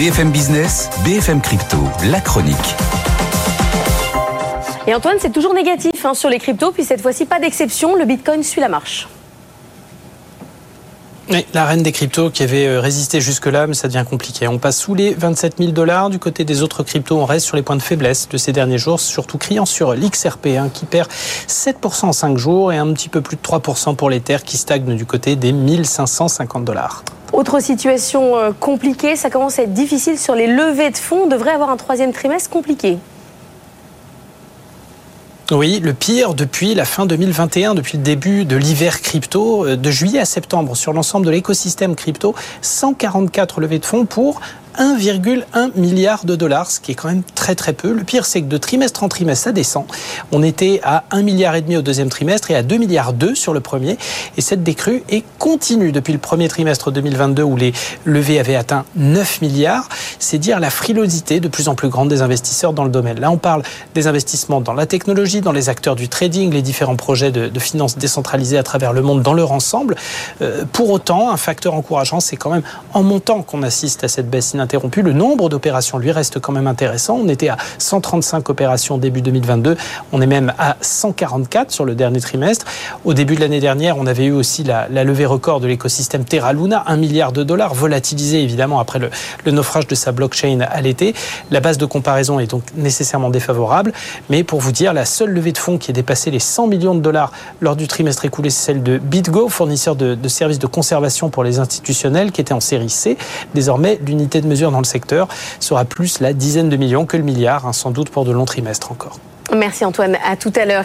BFM Business, BFM Crypto, la chronique. Et Antoine, c'est toujours négatif hein, sur les cryptos, puis cette fois-ci, pas d'exception, le Bitcoin suit la marche. La reine des cryptos qui avait euh, résisté jusque-là, mais ça devient compliqué. On passe sous les 27 000 dollars. Du côté des autres cryptos, on reste sur les points de faiblesse de ces derniers jours, surtout criant sur l'XRP, hein, qui perd 7% en 5 jours et un petit peu plus de 3% pour l'Ether, qui stagne du côté des 1550 dollars. Autre situation euh, compliquée, ça commence à être difficile sur les levées de fonds. On devrait avoir un troisième trimestre compliqué. Oui, le pire depuis la fin 2021, depuis le début de l'hiver crypto, euh, de juillet à septembre, sur l'ensemble de l'écosystème crypto, 144 levées de fonds pour 1,1 milliard de dollars, ce qui est quand même très très peu. Le pire, c'est que de trimestre en trimestre, ça descend. On était à 1 milliard et demi au deuxième trimestre et à 2 milliards 2 sur le premier. Et cette décrue est continue depuis le premier trimestre 2022 où les levées avaient atteint 9 milliards. C'est dire la frilosité de plus en plus grande des investisseurs dans le domaine. Là, on parle des investissements dans la technologie, dans les acteurs du trading, les différents projets de, de finances décentralisées à travers le monde dans leur ensemble. Euh, pour autant, un facteur encourageant, c'est quand même en montant qu'on assiste à cette baisse interrompu. Le nombre d'opérations, lui, reste quand même intéressant. On était à 135 opérations début 2022. On est même à 144 sur le dernier trimestre. Au début de l'année dernière, on avait eu aussi la, levée record de l'écosystème Terra Luna, 1 milliard de dollars, volatilisé évidemment après le, le naufrage de sa blockchain à l'été. La base de comparaison est donc nécessairement défavorable. Mais pour vous dire, la seule levée de fonds qui a dépassé les 100 millions de dollars lors du trimestre écoulé, c'est celle de BitGo, fournisseur de, de services de conservation pour les institutionnels, qui était en série C. Désormais, l'unité de mesure dans le secteur sera plus la dizaine de millions que le milliard, hein, sans doute pour de longs trimestres encore. Merci Antoine, à tout à l'heure.